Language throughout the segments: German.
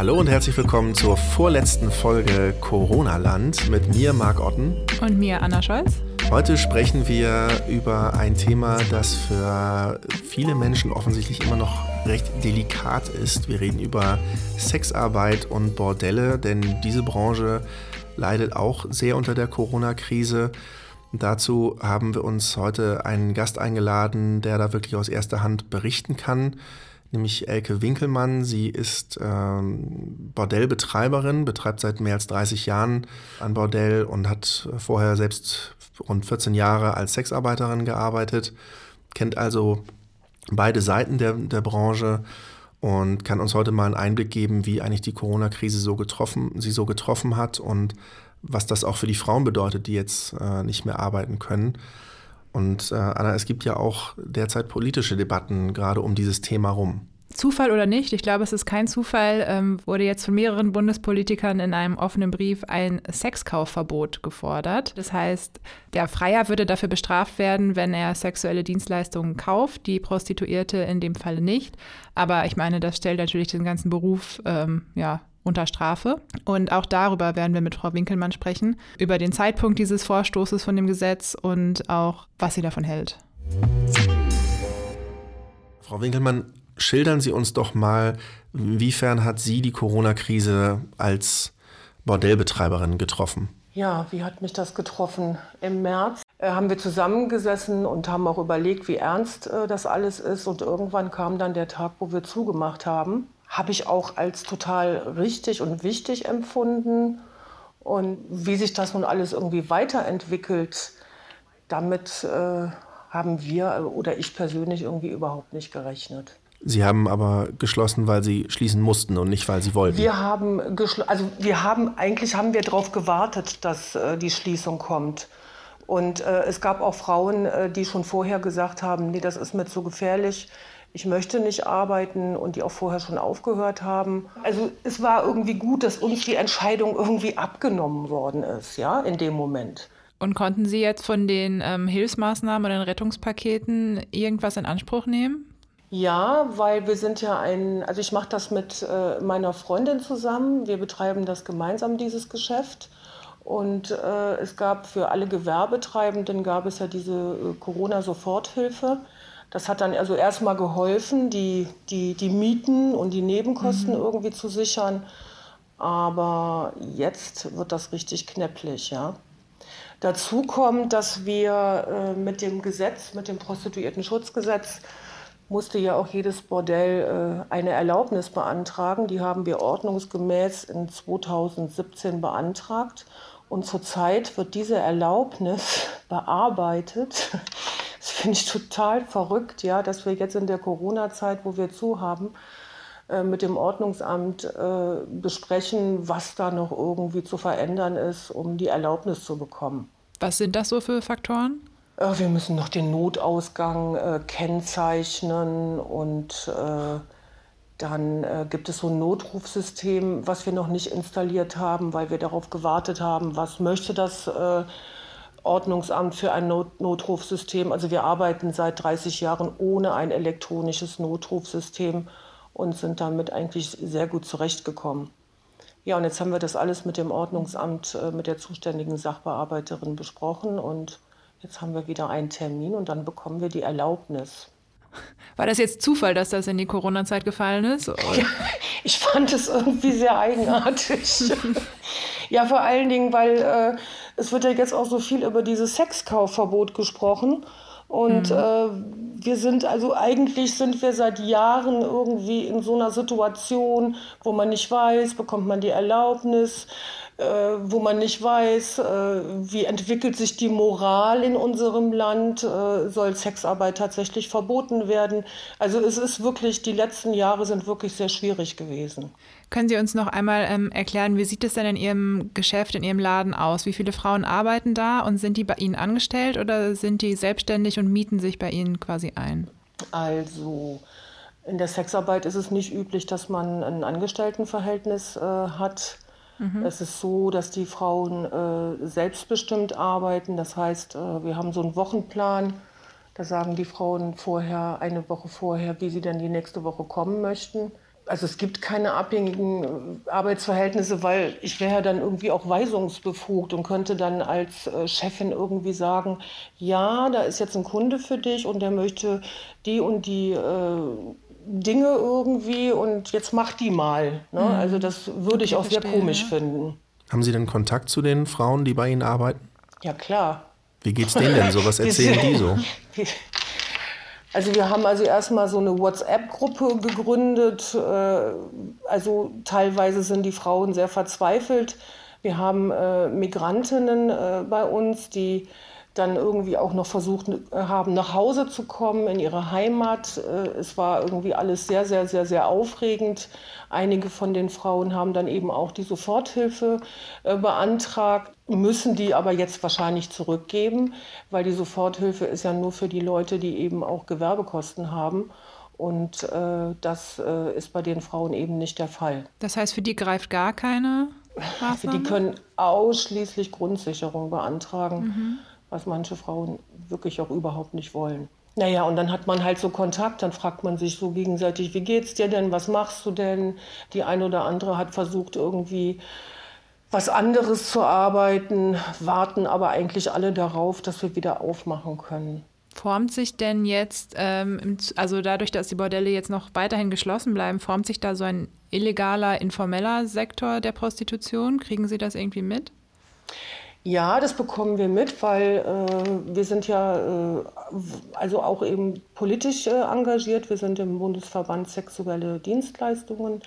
Hallo und herzlich willkommen zur vorletzten Folge Corona-Land mit mir, Marc Otten. Und mir, Anna Scholz. Heute sprechen wir über ein Thema, das für viele Menschen offensichtlich immer noch recht delikat ist. Wir reden über Sexarbeit und Bordelle, denn diese Branche leidet auch sehr unter der Corona-Krise. Dazu haben wir uns heute einen Gast eingeladen, der da wirklich aus erster Hand berichten kann, nämlich Elke Winkelmann. Sie ist ähm, Bordellbetreiberin, betreibt seit mehr als 30 Jahren ein Bordell und hat vorher selbst rund 14 Jahre als Sexarbeiterin gearbeitet, kennt also beide Seiten der, der Branche und kann uns heute mal einen Einblick geben, wie eigentlich die Corona-Krise so getroffen, sie so getroffen hat und was das auch für die Frauen bedeutet, die jetzt äh, nicht mehr arbeiten können. Und äh, Anna, es gibt ja auch derzeit politische Debatten gerade um dieses Thema rum. Zufall oder nicht, ich glaube, es ist kein Zufall, ähm, wurde jetzt von mehreren Bundespolitikern in einem offenen Brief ein Sexkaufverbot gefordert. Das heißt, der Freier würde dafür bestraft werden, wenn er sexuelle Dienstleistungen kauft, die Prostituierte in dem Falle nicht. Aber ich meine, das stellt natürlich den ganzen Beruf ähm, ja, unter Strafe. Und auch darüber werden wir mit Frau Winkelmann sprechen, über den Zeitpunkt dieses Vorstoßes von dem Gesetz und auch, was sie davon hält. Frau Winkelmann, schildern Sie uns doch mal, inwiefern hat Sie die Corona-Krise als Bordellbetreiberin getroffen? Ja, wie hat mich das getroffen? Im März äh, haben wir zusammengesessen und haben auch überlegt, wie ernst äh, das alles ist. Und irgendwann kam dann der Tag, wo wir zugemacht haben. Habe ich auch als total richtig und wichtig empfunden. Und wie sich das nun alles irgendwie weiterentwickelt, damit äh, haben wir oder ich persönlich irgendwie überhaupt nicht gerechnet. Sie haben aber geschlossen, weil Sie schließen mussten und nicht, weil Sie wollten. Wir haben also wir haben eigentlich haben wir darauf gewartet, dass äh, die Schließung kommt. Und äh, es gab auch Frauen, äh, die schon vorher gesagt haben, nee, das ist mir zu gefährlich. Ich möchte nicht arbeiten und die auch vorher schon aufgehört haben. Also es war irgendwie gut, dass uns die Entscheidung irgendwie abgenommen worden ist, ja, in dem Moment. Und konnten Sie jetzt von den ähm, Hilfsmaßnahmen oder den Rettungspaketen irgendwas in Anspruch nehmen? Ja, weil wir sind ja ein, also ich mache das mit äh, meiner Freundin zusammen. Wir betreiben das gemeinsam, dieses Geschäft. Und äh, es gab für alle Gewerbetreibenden gab es ja diese äh, Corona-Soforthilfe. Das hat dann also erstmal geholfen, die, die, die Mieten und die Nebenkosten mhm. irgendwie zu sichern. Aber jetzt wird das richtig knäpplich, ja. Dazu kommt, dass wir äh, mit dem Gesetz, mit dem Prostituierten-Schutzgesetz, musste ja auch jedes Bordell äh, eine Erlaubnis beantragen. Die haben wir ordnungsgemäß in 2017 beantragt. Und zurzeit wird diese Erlaubnis bearbeitet. Das finde ich total verrückt, ja, dass wir jetzt in der Corona-Zeit, wo wir zu haben, äh, mit dem Ordnungsamt äh, besprechen, was da noch irgendwie zu verändern ist, um die Erlaubnis zu bekommen. Was sind das so für Faktoren? Äh, wir müssen noch den Notausgang äh, kennzeichnen und äh, dann äh, gibt es so ein Notrufsystem, was wir noch nicht installiert haben, weil wir darauf gewartet haben, was möchte das äh, Ordnungsamt für ein Not Notrufsystem. Also wir arbeiten seit 30 Jahren ohne ein elektronisches Notrufsystem und sind damit eigentlich sehr gut zurechtgekommen. Ja, und jetzt haben wir das alles mit dem Ordnungsamt, äh, mit der zuständigen Sachbearbeiterin besprochen und jetzt haben wir wieder einen Termin und dann bekommen wir die Erlaubnis. War das jetzt Zufall, dass das in die Corona-Zeit gefallen ist? Ja, ich fand es irgendwie sehr eigenartig. ja, vor allen Dingen, weil äh, es wird ja jetzt auch so viel über dieses Sexkaufverbot gesprochen. Und mhm. äh, wir sind also eigentlich sind wir seit Jahren irgendwie in so einer Situation, wo man nicht weiß, bekommt man die Erlaubnis, wo man nicht weiß, äh, wie entwickelt sich die Moral in unserem Land, äh, soll Sexarbeit tatsächlich verboten werden. Also es ist wirklich, die letzten Jahre sind wirklich sehr schwierig gewesen. Können Sie uns noch einmal ähm, erklären, wie sieht es denn in Ihrem Geschäft, in Ihrem Laden aus? Wie viele Frauen arbeiten da und sind die bei Ihnen angestellt oder sind die selbstständig und mieten sich bei Ihnen quasi ein? Also in der Sexarbeit ist es nicht üblich, dass man ein Angestelltenverhältnis äh, hat. Mhm. Es ist so, dass die Frauen äh, selbstbestimmt arbeiten. Das heißt, äh, wir haben so einen Wochenplan. Da sagen die Frauen vorher, eine Woche vorher, wie sie dann die nächste Woche kommen möchten. also es gibt keine abhängigen äh, Arbeitsverhältnisse, weil ich wäre ja dann irgendwie auch weisungsbefugt und könnte dann als äh, Chefin irgendwie sagen, ja, da ist jetzt ein Kunde für dich und der möchte die und die äh, Dinge irgendwie und jetzt mach die mal. Ne? Mhm. Also das würde ich auch sehr komisch finden. Haben Sie denn Kontakt zu den Frauen, die bei Ihnen arbeiten? Ja, klar. Wie geht's denen denn so? Was erzählen die so? Also wir haben also erstmal so eine WhatsApp-Gruppe gegründet. Äh, also teilweise sind die Frauen sehr verzweifelt. Wir haben äh, Migrantinnen äh, bei uns, die dann irgendwie auch noch versucht haben, nach Hause zu kommen, in ihre Heimat. Es war irgendwie alles sehr, sehr, sehr, sehr aufregend. Einige von den Frauen haben dann eben auch die Soforthilfe beantragt, müssen die aber jetzt wahrscheinlich zurückgeben, weil die Soforthilfe ist ja nur für die Leute, die eben auch Gewerbekosten haben. Und äh, das äh, ist bei den Frauen eben nicht der Fall. Das heißt, für die greift gar keine Maßnahme? Die können ausschließlich Grundsicherung beantragen. Mhm was manche Frauen wirklich auch überhaupt nicht wollen. Naja, und dann hat man halt so Kontakt, dann fragt man sich so gegenseitig, wie geht's dir denn, was machst du denn? Die eine oder andere hat versucht irgendwie was anderes zu arbeiten, warten aber eigentlich alle darauf, dass wir wieder aufmachen können. Formt sich denn jetzt, ähm, also dadurch, dass die Bordelle jetzt noch weiterhin geschlossen bleiben, formt sich da so ein illegaler, informeller Sektor der Prostitution? Kriegen Sie das irgendwie mit? Ja, das bekommen wir mit, weil äh, wir sind ja äh, also auch eben politisch äh, engagiert. Wir sind im Bundesverband Sexuelle Dienstleistungen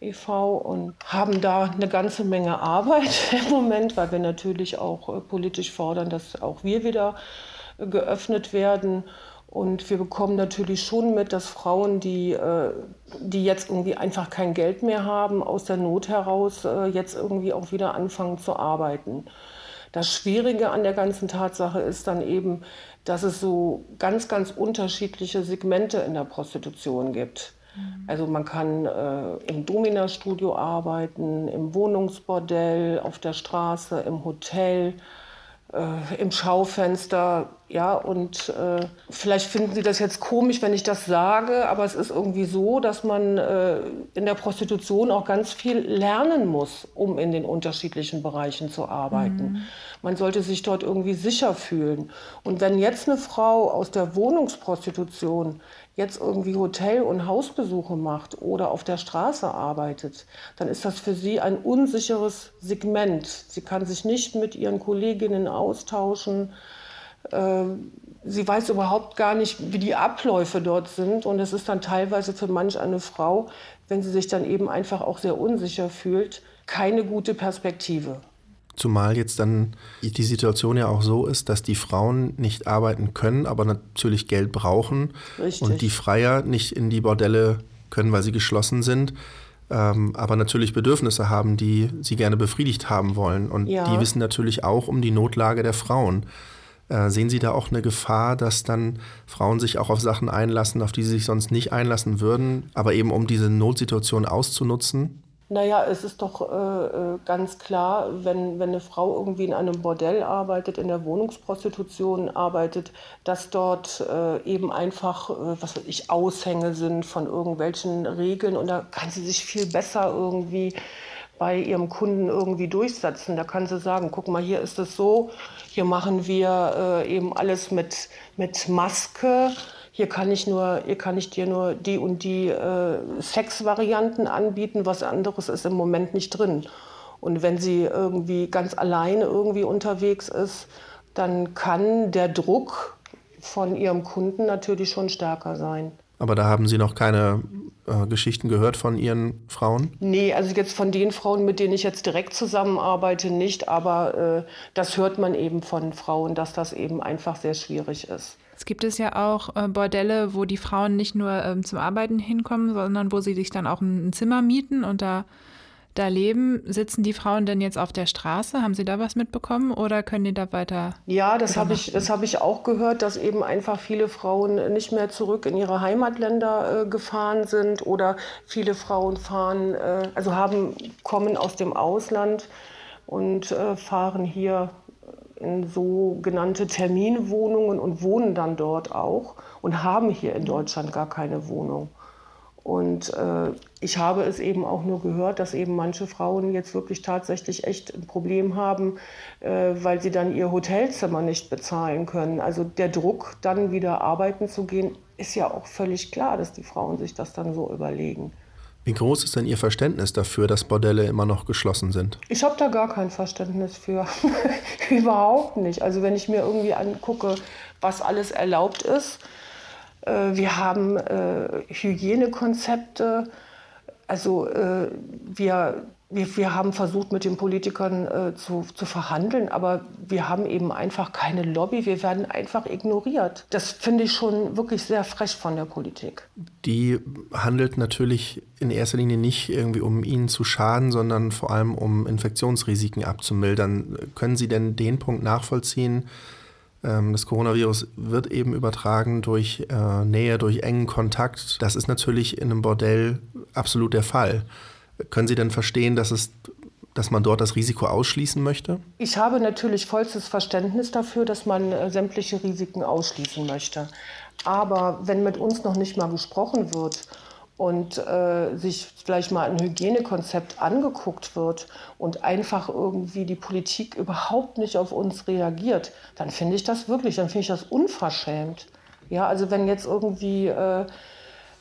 e.V. und haben da eine ganze Menge Arbeit im Moment, weil wir natürlich auch äh, politisch fordern, dass auch wir wieder äh, geöffnet werden. Und wir bekommen natürlich schon mit, dass Frauen, die, äh, die jetzt irgendwie einfach kein Geld mehr haben, aus der Not heraus jetzt irgendwie auch wieder anfangen zu arbeiten. Das Schwierige an der ganzen Tatsache ist dann eben, dass es so ganz, ganz unterschiedliche Segmente in der Prostitution gibt. Mhm. Also man kann äh, im Domina-Studio arbeiten, im Wohnungsbordell, auf der Straße, im Hotel äh, im Schaufenster, ja, und äh, vielleicht finden Sie das jetzt komisch, wenn ich das sage, aber es ist irgendwie so, dass man äh, in der Prostitution auch ganz viel lernen muss, um in den unterschiedlichen Bereichen zu arbeiten. Mhm. Man sollte sich dort irgendwie sicher fühlen. Und wenn jetzt eine Frau aus der Wohnungsprostitution jetzt irgendwie Hotel- und Hausbesuche macht oder auf der Straße arbeitet, dann ist das für sie ein unsicheres Segment. Sie kann sich nicht mit ihren Kolleginnen austauschen. Ähm, sie weiß überhaupt gar nicht, wie die Abläufe dort sind. Und es ist dann teilweise für manch eine Frau, wenn sie sich dann eben einfach auch sehr unsicher fühlt, keine gute Perspektive. Zumal jetzt dann die Situation ja auch so ist, dass die Frauen nicht arbeiten können, aber natürlich Geld brauchen Richtig. und die Freier nicht in die Bordelle können, weil sie geschlossen sind, ähm, aber natürlich Bedürfnisse haben, die sie gerne befriedigt haben wollen. Und ja. die wissen natürlich auch um die Notlage der Frauen. Äh, sehen Sie da auch eine Gefahr, dass dann Frauen sich auch auf Sachen einlassen, auf die sie sich sonst nicht einlassen würden, aber eben um diese Notsituation auszunutzen? Naja, es ist doch äh, äh, ganz klar, wenn, wenn eine Frau irgendwie in einem Bordell arbeitet, in der Wohnungsprostitution arbeitet, dass dort äh, eben einfach, äh, was weiß ich, Aushänge sind von irgendwelchen Regeln und da kann sie sich viel besser irgendwie bei ihrem Kunden irgendwie durchsetzen. Da kann sie sagen, guck mal, hier ist es so, hier machen wir äh, eben alles mit, mit Maske hier kann ich nur, hier kann ich dir nur die und die äh, Sexvarianten anbieten, was anderes ist im Moment nicht drin. Und wenn sie irgendwie ganz alleine irgendwie unterwegs ist, dann kann der Druck von ihrem Kunden natürlich schon stärker sein. Aber da haben Sie noch keine äh, Geschichten gehört von Ihren Frauen? Nee, also jetzt von den Frauen, mit denen ich jetzt direkt zusammenarbeite, nicht. Aber äh, das hört man eben von Frauen, dass das eben einfach sehr schwierig ist. Es gibt es ja auch äh, Bordelle, wo die Frauen nicht nur ähm, zum Arbeiten hinkommen, sondern wo sie sich dann auch ein, ein Zimmer mieten und da, da leben. Sitzen die Frauen denn jetzt auf der Straße? Haben Sie da was mitbekommen oder können die da weiter? Ja, das habe ich, hab ich auch gehört, dass eben einfach viele Frauen nicht mehr zurück in ihre Heimatländer äh, gefahren sind oder viele Frauen fahren, äh, also haben, kommen aus dem Ausland und äh, fahren hier in sogenannte Terminwohnungen und wohnen dann dort auch und haben hier in Deutschland gar keine Wohnung. Und äh, ich habe es eben auch nur gehört, dass eben manche Frauen jetzt wirklich tatsächlich echt ein Problem haben, äh, weil sie dann ihr Hotelzimmer nicht bezahlen können. Also der Druck, dann wieder arbeiten zu gehen, ist ja auch völlig klar, dass die Frauen sich das dann so überlegen. Wie groß ist denn Ihr Verständnis dafür, dass Bordelle immer noch geschlossen sind? Ich habe da gar kein Verständnis für. Überhaupt nicht. Also wenn ich mir irgendwie angucke, was alles erlaubt ist, äh, wir haben äh, Hygienekonzepte. Also äh, wir, wir, wir haben versucht, mit den Politikern äh, zu, zu verhandeln, aber wir haben eben einfach keine Lobby. Wir werden einfach ignoriert. Das finde ich schon wirklich sehr frech von der Politik. Die handelt natürlich in erster Linie nicht irgendwie, um Ihnen zu schaden, sondern vor allem, um Infektionsrisiken abzumildern. Können Sie denn den Punkt nachvollziehen, ähm, das Coronavirus wird eben übertragen durch äh, Nähe, durch engen Kontakt. Das ist natürlich in einem Bordell absolut der Fall. Können Sie denn verstehen, dass, es, dass man dort das Risiko ausschließen möchte? Ich habe natürlich vollstes Verständnis dafür, dass man äh, sämtliche Risiken ausschließen möchte. Aber wenn mit uns noch nicht mal gesprochen wird und äh, sich vielleicht mal ein Hygienekonzept angeguckt wird und einfach irgendwie die Politik überhaupt nicht auf uns reagiert, dann finde ich das wirklich, dann finde ich das unverschämt. Ja, also wenn jetzt irgendwie äh,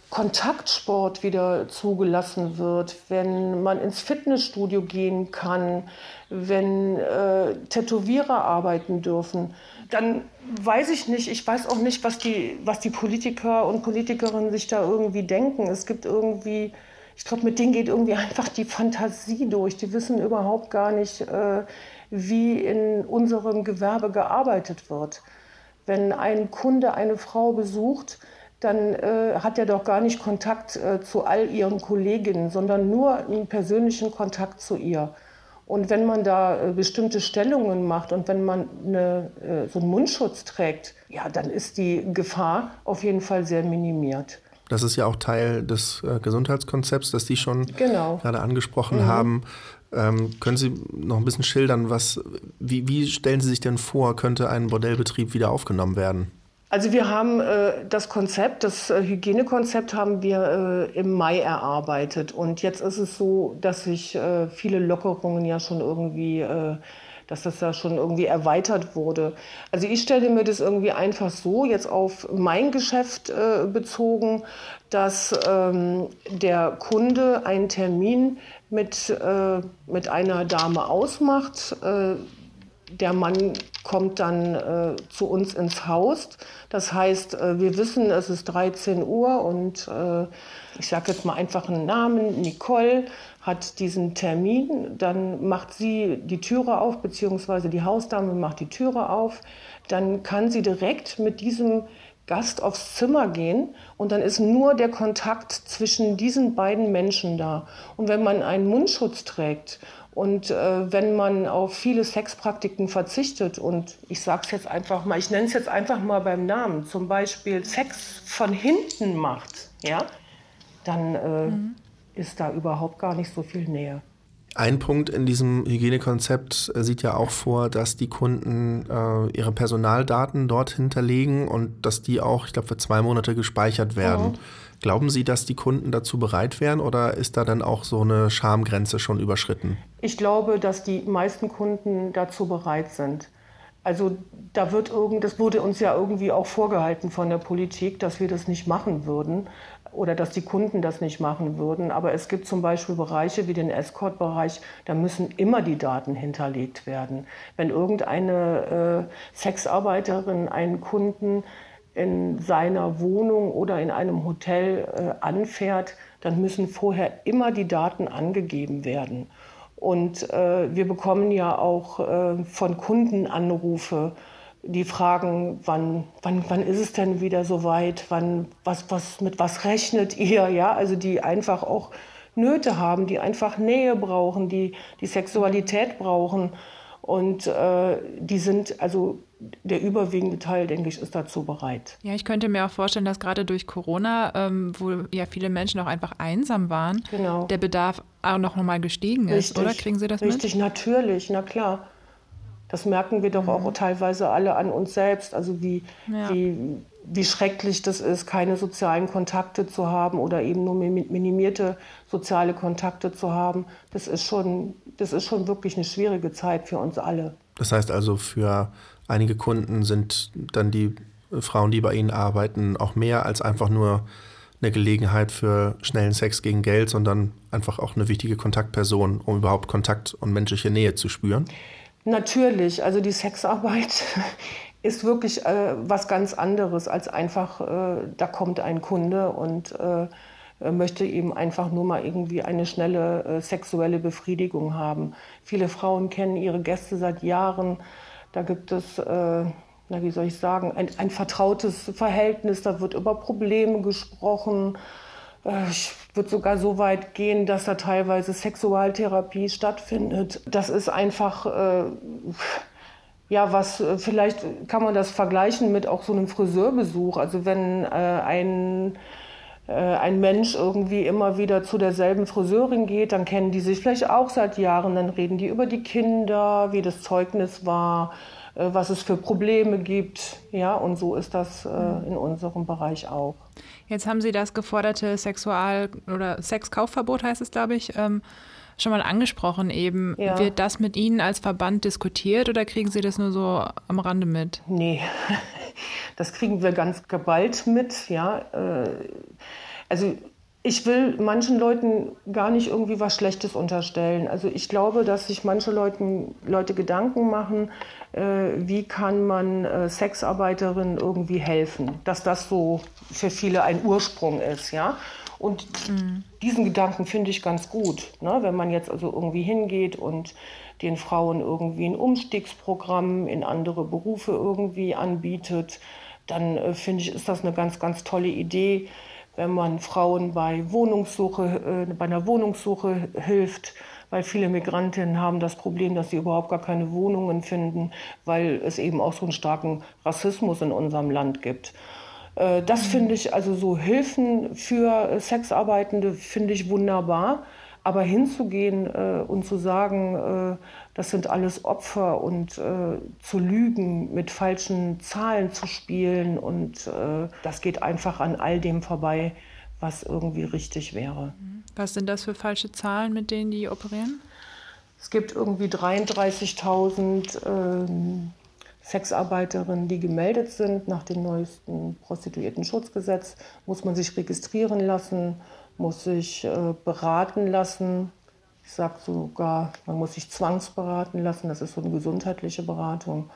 Kontaktsport wieder zugelassen wird, wenn man ins Fitnessstudio gehen kann, wenn äh, Tätowierer arbeiten dürfen, dann weiß ich nicht, ich weiß auch nicht, was die, was die Politiker und Politikerinnen sich da irgendwie denken. Es gibt irgendwie, ich glaube, mit denen geht irgendwie einfach die Fantasie durch. Die wissen überhaupt gar nicht, äh, wie in unserem Gewerbe gearbeitet wird. Wenn ein Kunde eine Frau besucht, dann äh, hat er doch gar nicht Kontakt äh, zu all ihren Kolleginnen, sondern nur einen persönlichen Kontakt zu ihr. Und wenn man da äh, bestimmte Stellungen macht und wenn man eine, äh, so einen Mundschutz trägt, ja, dann ist die Gefahr auf jeden Fall sehr minimiert. Das ist ja auch Teil des äh, Gesundheitskonzepts, das Sie schon genau. gerade angesprochen mhm. haben. Ähm, können Sie noch ein bisschen schildern, was, wie, wie stellen Sie sich denn vor, könnte ein Bordellbetrieb wieder aufgenommen werden? Also wir haben äh, das Konzept, das äh, Hygienekonzept haben wir äh, im Mai erarbeitet. Und jetzt ist es so, dass sich äh, viele Lockerungen ja schon irgendwie, äh, dass das ja schon irgendwie erweitert wurde. Also ich stelle mir das irgendwie einfach so, jetzt auf mein Geschäft äh, bezogen, dass ähm, der Kunde einen Termin mit, mit einer Dame ausmacht der Mann kommt dann äh, zu uns ins Haus. Das heißt, äh, wir wissen, es ist 13 Uhr und äh, ich sage jetzt mal einfach einen Namen, Nicole hat diesen Termin, dann macht sie die Türe auf, beziehungsweise die Hausdame macht die Türe auf. Dann kann sie direkt mit diesem Gast aufs Zimmer gehen und dann ist nur der Kontakt zwischen diesen beiden Menschen da. Und wenn man einen Mundschutz trägt und äh, wenn man auf viele Sexpraktiken verzichtet und ich sage es jetzt einfach mal, ich nenne es jetzt einfach mal beim Namen, zum Beispiel Sex von hinten macht, ja, dann äh, mhm. ist da überhaupt gar nicht so viel Nähe. Ein Punkt in diesem Hygienekonzept äh, sieht ja auch vor, dass die Kunden äh, ihre Personaldaten dort hinterlegen und dass die auch, ich glaube, für zwei Monate gespeichert werden. Mhm. Glauben Sie, dass die Kunden dazu bereit wären oder ist da dann auch so eine Schamgrenze schon überschritten? Ich glaube, dass die meisten Kunden dazu bereit sind. Also da wird irgend, das wurde uns ja irgendwie auch vorgehalten von der Politik, dass wir das nicht machen würden oder dass die Kunden das nicht machen würden. Aber es gibt zum Beispiel Bereiche wie den Escort-Bereich, da müssen immer die Daten hinterlegt werden. Wenn irgendeine äh, Sexarbeiterin einen Kunden in seiner Wohnung oder in einem Hotel äh, anfährt, dann müssen vorher immer die Daten angegeben werden. Und äh, wir bekommen ja auch äh, von Kunden Anrufe, die fragen, wann, wann, wann ist es denn wieder soweit, wann, was, was, mit was rechnet ihr, ja, also die einfach auch Nöte haben, die einfach Nähe brauchen, die die Sexualität brauchen. Und äh, die sind, also der überwiegende Teil, denke ich, ist dazu bereit. Ja, ich könnte mir auch vorstellen, dass gerade durch Corona, ähm, wo ja viele Menschen auch einfach einsam waren, genau. der Bedarf auch noch mal gestiegen richtig, ist, oder? Kriegen Sie das richtig, mit? Richtig, natürlich, na klar. Das merken wir doch mhm. auch teilweise alle an uns selbst. Also wie, ja. wie, wie schrecklich das ist, keine sozialen Kontakte zu haben oder eben nur minimierte soziale Kontakte zu haben. Das ist schon, das ist schon wirklich eine schwierige Zeit für uns alle. Das heißt also, für einige Kunden sind dann die Frauen, die bei Ihnen arbeiten, auch mehr als einfach nur eine Gelegenheit für schnellen Sex gegen Geld, sondern einfach auch eine wichtige Kontaktperson, um überhaupt Kontakt und menschliche Nähe zu spüren? Natürlich, also die Sexarbeit ist wirklich äh, was ganz anderes als einfach, äh, da kommt ein Kunde und äh, möchte eben einfach nur mal irgendwie eine schnelle äh, sexuelle Befriedigung haben. Viele Frauen kennen ihre Gäste seit Jahren. Da gibt es, äh, na, wie soll ich sagen, ein, ein vertrautes Verhältnis. Da wird über Probleme gesprochen. Äh, ich würde sogar so weit gehen, dass da teilweise Sexualtherapie stattfindet. Das ist einfach ja, was äh, vielleicht kann man das vergleichen mit auch so einem Friseurbesuch. Also wenn äh, ein äh, ein Mensch irgendwie immer wieder zu derselben Friseurin geht, dann kennen die sich vielleicht auch seit Jahren, dann reden die über die Kinder, wie das Zeugnis war, äh, was es für Probleme gibt. Ja, und so ist das äh, in unserem Bereich auch. Jetzt haben Sie das geforderte Sexual- oder Sexkaufverbot, heißt es, glaube ich. Ähm schon mal angesprochen eben. Ja. Wird das mit Ihnen als Verband diskutiert oder kriegen Sie das nur so am Rande mit? Nee, das kriegen wir ganz geballt mit, ja. Äh, also ich will manchen Leuten gar nicht irgendwie was Schlechtes unterstellen. Also ich glaube, dass sich manche Leuten, Leute Gedanken machen, äh, wie kann man äh, Sexarbeiterinnen irgendwie helfen, dass das so für viele ein Ursprung ist, ja. Und mhm. diesen Gedanken finde ich ganz gut, ne? wenn man jetzt also irgendwie hingeht und den Frauen irgendwie ein Umstiegsprogramm in andere Berufe irgendwie anbietet, dann äh, finde ich, ist das eine ganz, ganz tolle Idee, wenn man Frauen bei Wohnungssuche, äh, bei einer Wohnungssuche hilft, weil viele Migrantinnen haben das Problem, dass sie überhaupt gar keine Wohnungen finden, weil es eben auch so einen starken Rassismus in unserem Land gibt. Äh, das finde ich, also so Hilfen für Sexarbeitende finde ich wunderbar. Aber hinzugehen äh, und zu sagen, äh, das sind alles Opfer und äh, zu lügen, mit falschen Zahlen zu spielen und äh, das geht einfach an all dem vorbei, was irgendwie richtig wäre. Was sind das für falsche Zahlen, mit denen die operieren? Es gibt irgendwie 33.000 ähm, Sexarbeiterinnen, die gemeldet sind nach dem neuesten Prostituiertenschutzgesetz, muss man sich registrieren lassen, muss sich äh, beraten lassen. Ich sage sogar, man muss sich zwangsberaten lassen, das ist so eine gesundheitliche Beratung.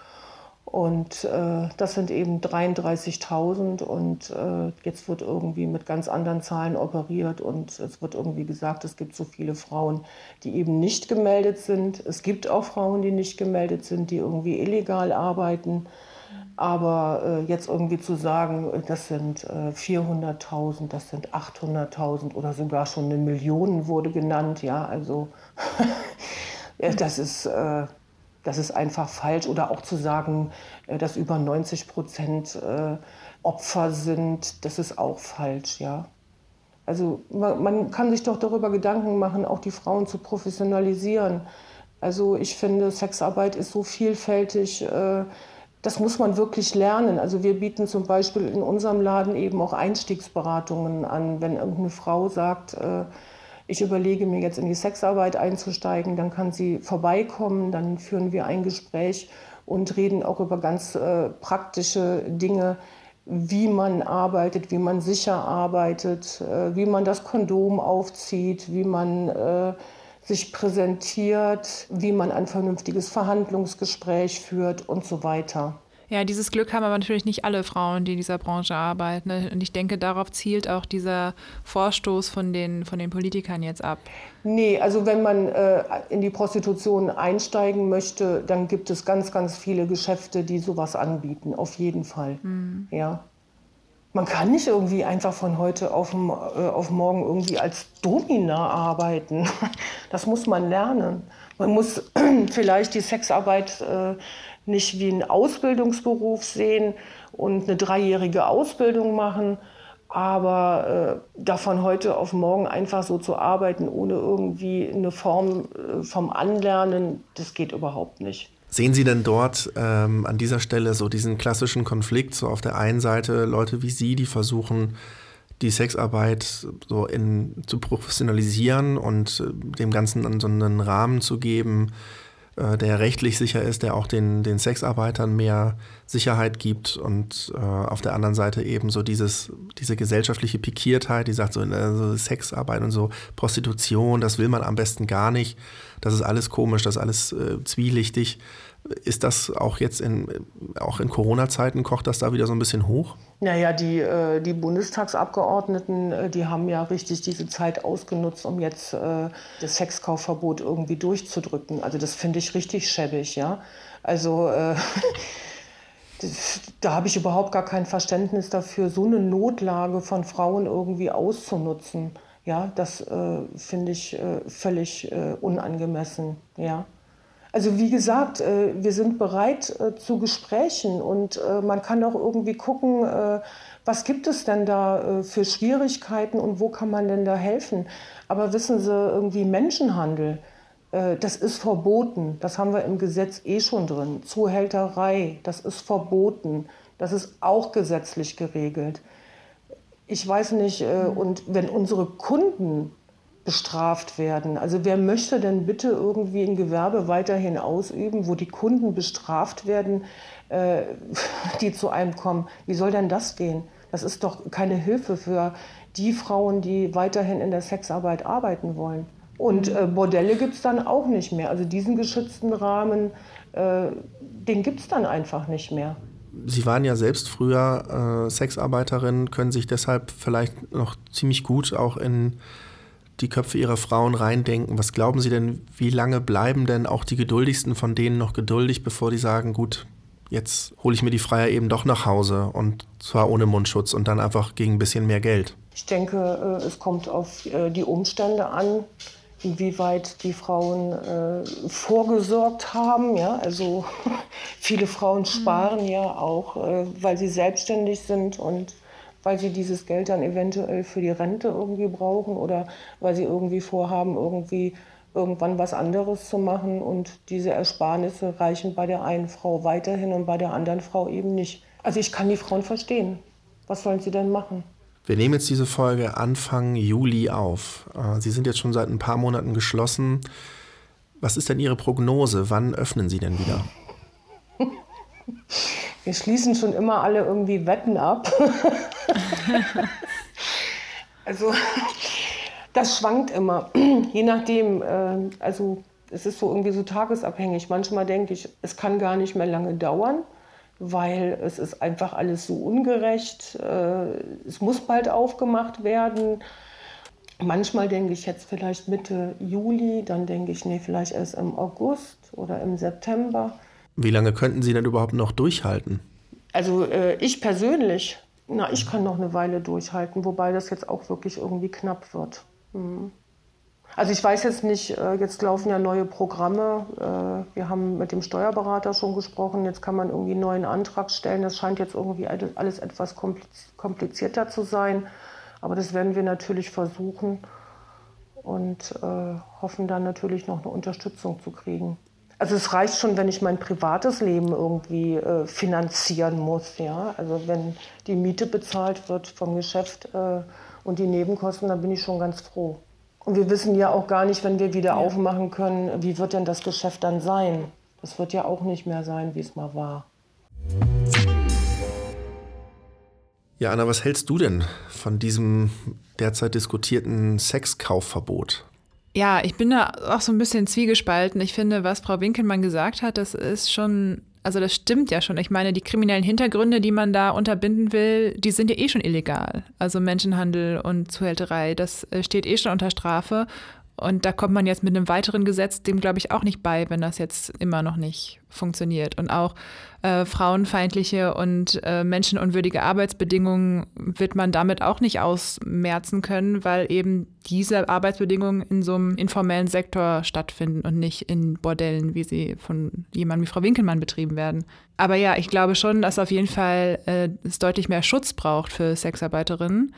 Und äh, das sind eben 33.000 und äh, jetzt wird irgendwie mit ganz anderen Zahlen operiert und es wird irgendwie gesagt, es gibt so viele Frauen, die eben nicht gemeldet sind. Es gibt auch Frauen, die nicht gemeldet sind, die irgendwie illegal arbeiten. Aber äh, jetzt irgendwie zu sagen, das sind 400.000, äh, das sind 800.000 oder sogar schon eine Million wurde genannt, ja, also das ist äh, das ist einfach falsch. Oder auch zu sagen, äh, dass über 90 Prozent äh, Opfer sind, das ist auch falsch, ja. Also man, kann sich doch darüber Gedanken machen, auch die Frauen zu professionalisieren. Also ich finde, Sexarbeit ist so vielfältig, äh, das muss man wirklich lernen. Also wir bieten zum Beispiel in unserem Laden eben auch Einstiegsberatungen an. Wenn irgendeine Frau sagt, ich überlege mir jetzt in die Sexarbeit einzusteigen, dann kann sie vorbeikommen, dann führen wir ein Gespräch und reden auch über ganz äh, praktische Dinge, wie man arbeitet, wie man sicher arbeitet, äh, wie man das Kondom aufzieht, wie man äh, sich präsentiert, wie man ein vernünftiges Verhandlungsgespräch führt und so weiter. Ja, dieses Glück haben aber natürlich nicht alle Frauen, die in dieser Branche arbeiten. Und ich denke, darauf zielt auch dieser Vorstoß von den, von den Politikern jetzt ab. Nee, also wenn man äh, in die Prostitution einsteigen möchte, dann gibt es ganz, ganz viele Geschäfte, die sowas anbieten, auf jeden Fall. Mhm. Ja. Man kann nicht irgendwie einfach von heute auf, äh, auf morgen irgendwie als Domina arbeiten. Das muss man lernen. Man muss vielleicht die Sexarbeit äh, nicht wie einen Ausbildungsberuf sehen und eine dreijährige Ausbildung machen, aber äh, davon heute auf morgen einfach so zu arbeiten, ohne irgendwie eine Form äh, vom Anlernen, das geht überhaupt nicht. Sehen Sie denn dort ähm, an dieser Stelle so diesen klassischen Konflikt, so auf der einen Seite Leute wie Sie, die versuchen, die Sexarbeit so in, zu professionalisieren und äh, dem Ganzen so einen Rahmen zu geben, äh, der rechtlich sicher ist, der auch den, den Sexarbeitern mehr Sicherheit gibt und äh, auf der anderen Seite eben so dieses, diese gesellschaftliche Pikiertheit, die sagt so, äh, so Sexarbeit und so Prostitution, das will man am besten gar nicht, das ist alles komisch, das ist alles äh, zwielichtig. Ist das auch jetzt in, auch in Corona-Zeiten, kocht das da wieder so ein bisschen hoch? Naja, die, äh, die Bundestagsabgeordneten, äh, die haben ja richtig diese Zeit ausgenutzt, um jetzt äh, das Sexkaufverbot irgendwie durchzudrücken. Also das finde ich richtig schäbig, ja. Also da habe ich überhaupt gar kein Verständnis dafür, so eine Notlage von Frauen irgendwie auszunutzen. Ja, das äh, finde ich äh, völlig unangemessen, ja. Also wie gesagt, äh, wir sind bereit äh, zu Gesprächen und äh, man kann auch irgendwie gucken, was gibt es denn da für Schwierigkeiten und wo kann man denn da helfen. Aber wissen Sie, irgendwie Menschenhandel, das ist verboten. Das haben wir im Gesetz eh schon drin. Zuhälterei, das ist verboten. Das ist auch gesetzlich geregelt. Ich weiß nicht, und wenn unsere Kunden bestraft werden. Also wer möchte denn bitte irgendwie ein Gewerbe weiterhin ausüben, wo die Kunden bestraft werden, äh, die zu einem kommen? Wie soll denn das gehen? Das ist doch keine Hilfe für die Frauen, die weiterhin in der Sexarbeit arbeiten wollen. Und äh, Bordelle gibt es dann auch nicht mehr. Also diesen geschützten Rahmen, äh, den gibt es dann einfach nicht mehr. Sie waren ja selbst früher äh, Sexarbeiterin, können sich deshalb vielleicht noch ziemlich gut auch in die Köpfe ihrer Frauen reindenken. Was glauben Sie denn, wie lange bleiben denn auch die geduldigsten von denen noch geduldig, bevor die sagen, gut, jetzt hole ich mir die Freier eben doch nach Hause und zwar ohne Mundschutz und dann einfach gegen ein bisschen mehr Geld? Ich denke, äh, es kommt auf äh, die Umstände an, inwieweit die Frauen äh, vorgesorgt haben. Ja? Also viele Frauen sparen ja auch, weil sie selbstständig sind und weil sie dieses Geld dann eventuell für die Rente irgendwie brauchen oder weil sie irgendwie vorhaben, irgendwie irgendwann was anderes zu machen und diese Ersparnisse reichen bei der einen Frau weiterhin und bei der anderen Frau eben nicht. Also ich kann die Frauen verstehen. Was sollen sie denn machen? Wir nehmen jetzt diese Folge Anfang Juli auf. Äh, sie sind jetzt schon seit ein paar Monaten geschlossen. Was ist denn Ihre Prognose? Wann öffnen Sie denn wieder? Wir schließen schon immer alle irgendwie Wetten ab. also das schwankt immer, je nachdem. Äh, also es ist so irgendwie so tagesabhängig. Manchmal denke ich, es kann gar nicht mehr lange dauern, weil es ist einfach alles so ungerecht. Äh, es muss bald aufgemacht werden. Manchmal denke ich jetzt vielleicht Mitte Juli, dann denke ich, nee, vielleicht erst im August oder im September. Wie lange könnten Sie denn überhaupt noch durchhalten? Also äh, ich persönlich, na, ich kann noch eine Weile durchhalten, wobei das jetzt auch wirklich irgendwie knapp wird. Mhm. Also ich weiß jetzt nicht, äh, jetzt laufen ja neue Programme. Äh, wir haben mit dem Steuerberater schon gesprochen. Jetzt kann man irgendwie einen neuen Antrag stellen. Das scheint jetzt irgendwie alles etwas komplizierter zu sein. Aber das werden wir natürlich versuchen und äh, hoffen dann natürlich noch eine Unterstützung zu kriegen. Also es reicht schon, wenn ich mein privates Leben irgendwie äh, finanzieren muss. Ja? Also wenn die Miete bezahlt wird vom Geschäft äh, und die Nebenkosten, dann bin ich schon ganz froh. Und wir wissen ja auch gar nicht, wenn wir wieder ja. aufmachen können, wie wird denn das Geschäft dann sein? Das wird ja auch nicht mehr sein, wie es mal war. Ja, Anna, was hältst du denn von diesem derzeit diskutierten Sexkaufverbot? Ja, ich bin da auch so ein bisschen zwiegespalten. Ich finde, was Frau Winkelmann gesagt hat, das ist schon, also das stimmt ja schon. Ich meine, die kriminellen Hintergründe, die man da unterbinden will, die sind ja eh schon illegal. Also Menschenhandel und Zuhälterei, das äh, steht eh schon unter Strafe. Und da kommt man jetzt mit einem weiteren Gesetz dem, glaube ich, auch nicht bei, wenn das jetzt immer noch nicht funktioniert. Und auch äh, frauenfeindliche und äh, menschenunwürdige Arbeitsbedingungen wird man damit auch nicht ausmerzen können, weil eben diese Arbeitsbedingungen in so einem informellen Sektor stattfinden und nicht in Bordellen, wie sie von jemandem wie Frau Winkelmann betrieben werden. Aber ja, ich glaube schon, dass auf jeden Fall äh, es deutlich mehr Schutz braucht für Sexarbeiterinnen.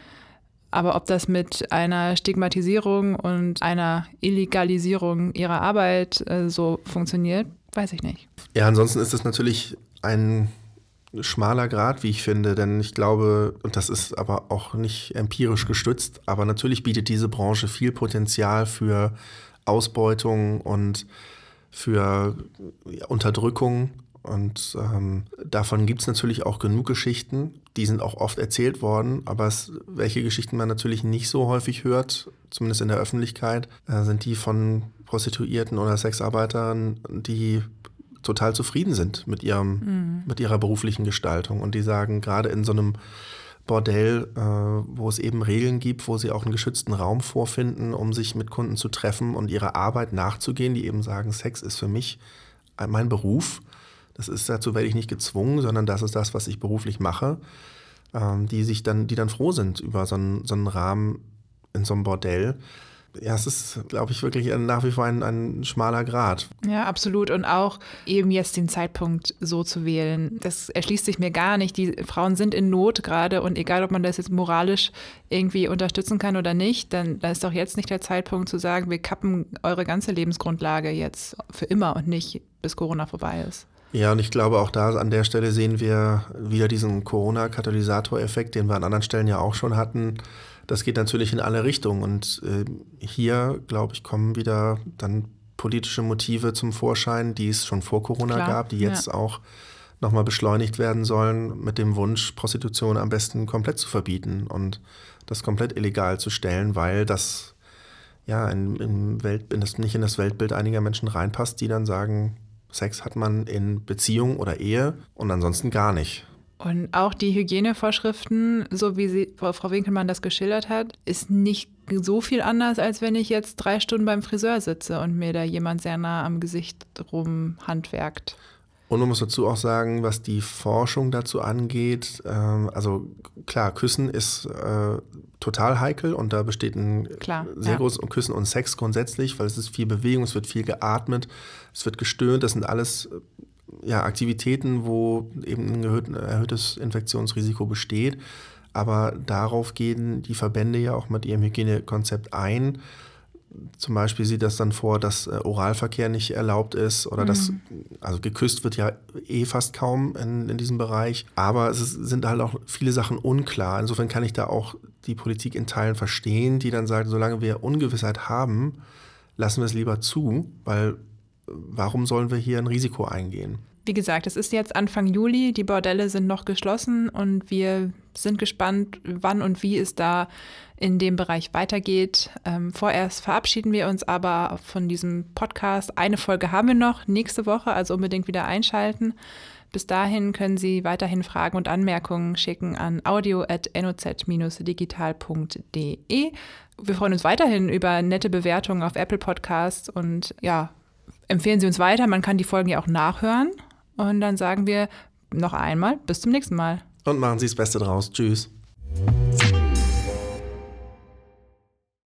Aber ob das mit einer Stigmatisierung und einer Illegalisierung ihrer Arbeit äh, so funktioniert, weiß ich nicht. Ja, ansonsten ist es natürlich ein schmaler Grad, wie ich finde, denn ich glaube, und das ist aber auch nicht empirisch gestützt, aber natürlich bietet diese Branche viel Potenzial für Ausbeutung und für Unterdrückung. Und ähm, davon gibt es natürlich auch genug Geschichten. Die sind auch oft erzählt worden, aber es, welche Geschichten man natürlich nicht so häufig hört, zumindest in der Öffentlichkeit, äh, sind die von Prostituierten oder Sexarbeitern, die total zufrieden sind mit, ihrem, mhm. mit ihrer beruflichen Gestaltung. Und die sagen, gerade in so einem Bordell, äh, wo es eben Regeln gibt, wo sie auch einen geschützten Raum vorfinden, um sich mit Kunden zu treffen und ihrer Arbeit nachzugehen, die eben sagen, Sex ist für mich mein Beruf. Das ist dazu werde ich nicht gezwungen, sondern das ist das, was ich beruflich mache. Ähm, die sich dann, die dann froh sind über so einen, so einen Rahmen in so einem Bordell ja, es ist, glaube ich, wirklich nach wie vor ein, ein schmaler Grad. Ja, absolut. Und auch eben jetzt den Zeitpunkt so zu wählen, das erschließt sich mir gar nicht. Die Frauen sind in Not gerade und egal, ob man das jetzt moralisch irgendwie unterstützen kann oder nicht, dann da ist doch jetzt nicht der Zeitpunkt zu sagen, wir kappen eure ganze Lebensgrundlage jetzt für immer und nicht bis Corona vorbei ist. Ja, und ich glaube, auch da an der Stelle sehen wir wieder diesen Corona-Katalysator-Effekt, den wir an anderen Stellen ja auch schon hatten das geht natürlich in alle Richtungen. Und äh, hier, glaube ich, kommen wieder dann politische Motive zum Vorschein, die es schon vor Corona Klar, gab, die jetzt ja. auch nochmal beschleunigt werden sollen mit dem Wunsch, Prostitution am besten komplett zu verbieten und das komplett illegal zu stellen, weil das ja in, in, Welt, in das, nicht in das Weltbild einiger Menschen reinpasst, die dann sagen, Sex hat man in Beziehung oder Ehe und ansonsten gar nicht. Und auch die Hygienevorschriften, so wie sie, Frau Winkelmann das geschildert hat, ist nicht so viel anders, als wenn ich jetzt drei Stunden beim Friseur sitze und mir da jemand sehr nah am Gesicht rum handwerkt. Und man muss dazu auch sagen, was die Forschung dazu angeht, ähm, also klar, Küssen ist äh, total heikel und da besteht ein klar, sehr ja. großes Küssen und Sex grundsätzlich, weil es ist viel Bewegung, es wird viel geatmet, es wird gestöhnt, das sind alles ja, Aktivitäten, wo eben ein erhöhtes Infektionsrisiko besteht. Aber darauf gehen die Verbände ja auch mit ihrem Hygienekonzept ein. Zum Beispiel sieht das dann vor, dass äh, Oralverkehr nicht erlaubt ist oder mhm. dass, also geküsst wird ja eh fast kaum in, in diesem Bereich. Aber es ist, sind halt auch viele Sachen unklar. Insofern kann ich da auch die Politik in Teilen verstehen, die dann sagt, solange wir Ungewissheit haben, lassen wir es lieber zu, weil warum sollen wir hier ein Risiko eingehen? Wie gesagt, es ist jetzt Anfang Juli, die Bordelle sind noch geschlossen und wir sind gespannt, wann und wie es da in dem Bereich weitergeht. Ähm, vorerst verabschieden wir uns aber von diesem Podcast. Eine Folge haben wir noch nächste Woche, also unbedingt wieder einschalten. Bis dahin können Sie weiterhin Fragen und Anmerkungen schicken an audio.noz-digital.de. Wir freuen uns weiterhin über nette Bewertungen auf Apple Podcasts und ja, empfehlen Sie uns weiter. Man kann die Folgen ja auch nachhören. Und dann sagen wir noch einmal, bis zum nächsten Mal. Und machen Sie das Beste draus. Tschüss.